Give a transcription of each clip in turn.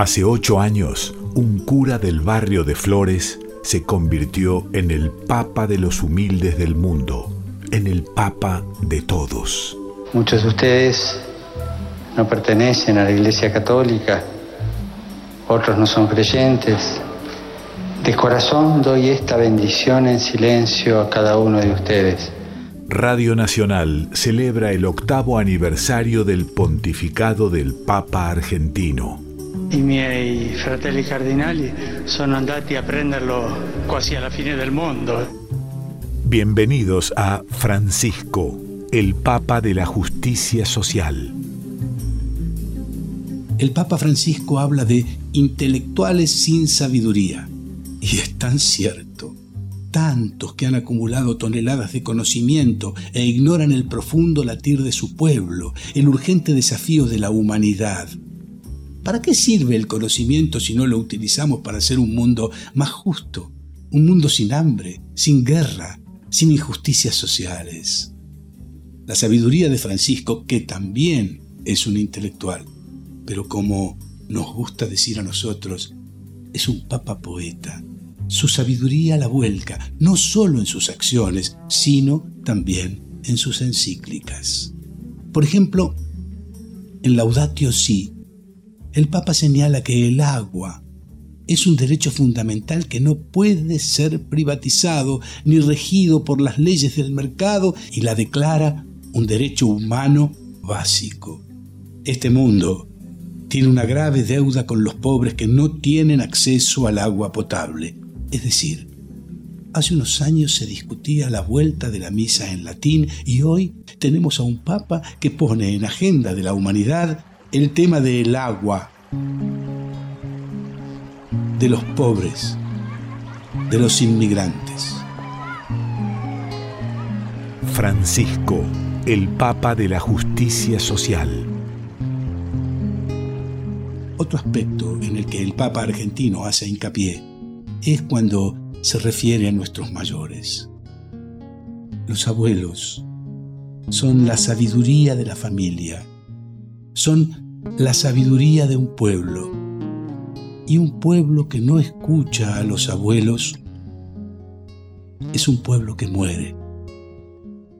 Hace ocho años, un cura del barrio de Flores se convirtió en el Papa de los humildes del mundo, en el Papa de todos. Muchos de ustedes no pertenecen a la Iglesia Católica, otros no son creyentes. De corazón doy esta bendición en silencio a cada uno de ustedes. Radio Nacional celebra el octavo aniversario del pontificado del Papa argentino. I miei fratelli cardinali sono andati a prenderlo quasi alla fine del mondo. Bienvenidos a Francisco, el Papa de la Justicia Social. El Papa Francisco habla de intelectuales sin sabiduría. Y es tan cierto. Tantos que han acumulado toneladas de conocimiento e ignoran el profundo latir de su pueblo, el urgente desafío de la humanidad. ¿Para qué sirve el conocimiento si no lo utilizamos para hacer un mundo más justo? Un mundo sin hambre, sin guerra, sin injusticias sociales. La sabiduría de Francisco, que también es un intelectual, pero como nos gusta decir a nosotros, es un papa poeta. Su sabiduría la vuelca no solo en sus acciones, sino también en sus encíclicas. Por ejemplo, en Laudatio Si, el Papa señala que el agua es un derecho fundamental que no puede ser privatizado ni regido por las leyes del mercado y la declara un derecho humano básico. Este mundo tiene una grave deuda con los pobres que no tienen acceso al agua potable. Es decir, hace unos años se discutía la vuelta de la misa en latín y hoy tenemos a un papa que pone en agenda de la humanidad el tema del agua, de los pobres, de los inmigrantes. Francisco, el Papa de la Justicia Social. Otro aspecto en el que el Papa argentino hace hincapié es cuando se refiere a nuestros mayores. Los abuelos son la sabiduría de la familia, son la sabiduría de un pueblo. Y un pueblo que no escucha a los abuelos es un pueblo que muere.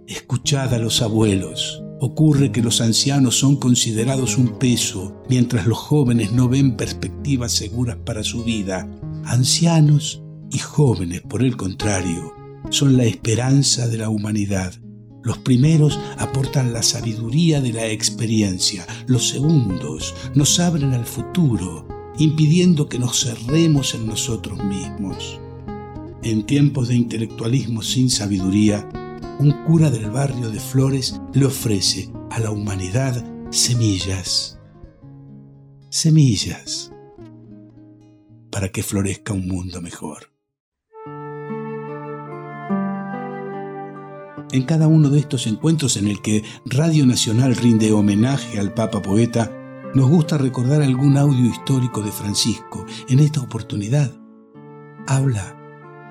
Escuchad a los abuelos. Ocurre que los ancianos son considerados un peso, mientras los jóvenes no ven perspectivas seguras para su vida. Ancianos y jóvenes, por el contrario, son la esperanza de la humanidad. Los primeros aportan la sabiduría de la experiencia, los segundos nos abren al futuro, impidiendo que nos cerremos en nosotros mismos. En tiempos de intelectualismo sin sabiduría, un cura del barrio de Flores le ofrece a la humanidad semillas. Semillas para que florezca un mundo mejor. En cada uno de estos encuentros en el que Radio Nacional rinde homenaje al Papa Poeta, nos gusta recordar algún audio histórico de Francisco. En esta oportunidad, habla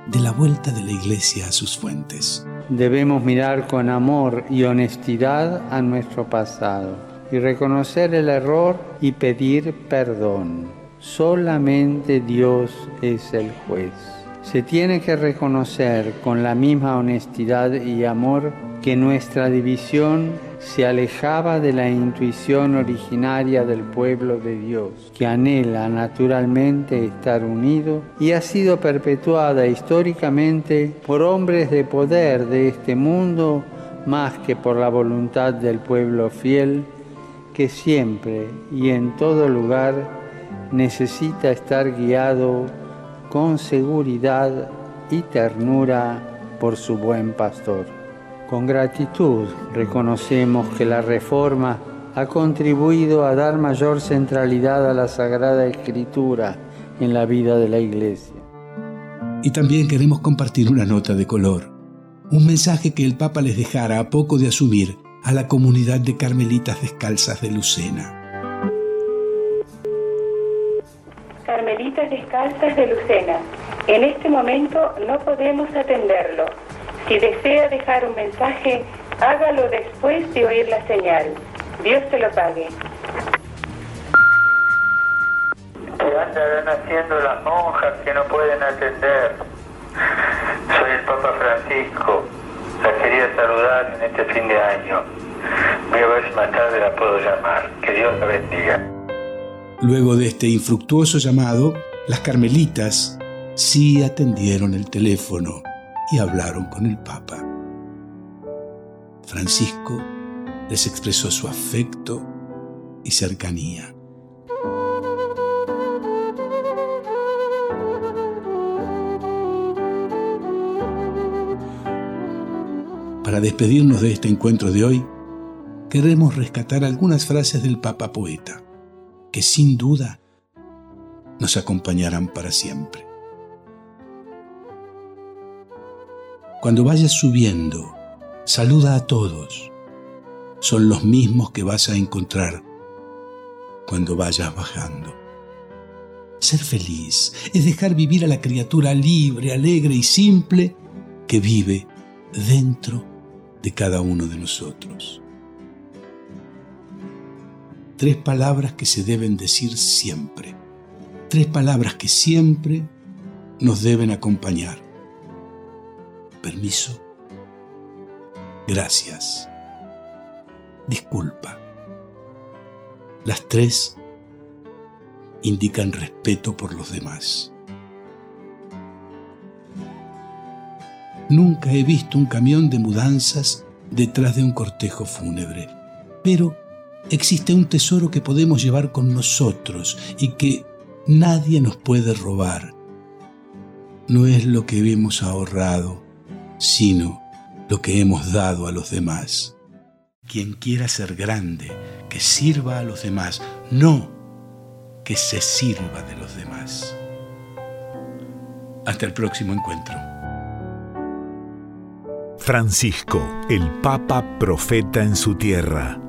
de la vuelta de la Iglesia a sus fuentes. Debemos mirar con amor y honestidad a nuestro pasado y reconocer el error y pedir perdón. Solamente Dios es el juez. Se tiene que reconocer con la misma honestidad y amor que nuestra división se alejaba de la intuición originaria del pueblo de Dios, que anhela naturalmente estar unido y ha sido perpetuada históricamente por hombres de poder de este mundo más que por la voluntad del pueblo fiel que siempre y en todo lugar necesita estar guiado con seguridad y ternura por su buen pastor. Con gratitud reconocemos que la reforma ha contribuido a dar mayor centralidad a la Sagrada Escritura en la vida de la Iglesia. Y también queremos compartir una nota de color, un mensaje que el Papa les dejara a poco de asumir a la comunidad de Carmelitas Descalzas de Lucena. Carmelitas Descalzas de Lucena. En este momento no podemos atenderlo. Si desea dejar un mensaje, hágalo después de oír la señal. Dios te lo pague. andarán haciendo las monjas que no pueden atender? Soy el Papa Francisco. La quería saludar en este fin de año. Voy a ver si más tarde la puedo llamar. Que Dios la bendiga. Luego de este infructuoso llamado, las carmelitas sí atendieron el teléfono y hablaron con el Papa. Francisco les expresó su afecto y cercanía. Para despedirnos de este encuentro de hoy, queremos rescatar algunas frases del Papa Poeta, que sin duda nos acompañarán para siempre. Cuando vayas subiendo, saluda a todos. Son los mismos que vas a encontrar cuando vayas bajando. Ser feliz es dejar vivir a la criatura libre, alegre y simple que vive dentro de cada uno de nosotros. Tres palabras que se deben decir siempre. Tres palabras que siempre nos deben acompañar. Permiso. Gracias. Disculpa. Las tres indican respeto por los demás. Nunca he visto un camión de mudanzas detrás de un cortejo fúnebre, pero existe un tesoro que podemos llevar con nosotros y que nadie nos puede robar. No es lo que hemos ahorrado, sino lo que hemos dado a los demás. Quien quiera ser grande, que sirva a los demás, no que se sirva de los demás. Hasta el próximo encuentro. Francisco, el Papa Profeta en su tierra.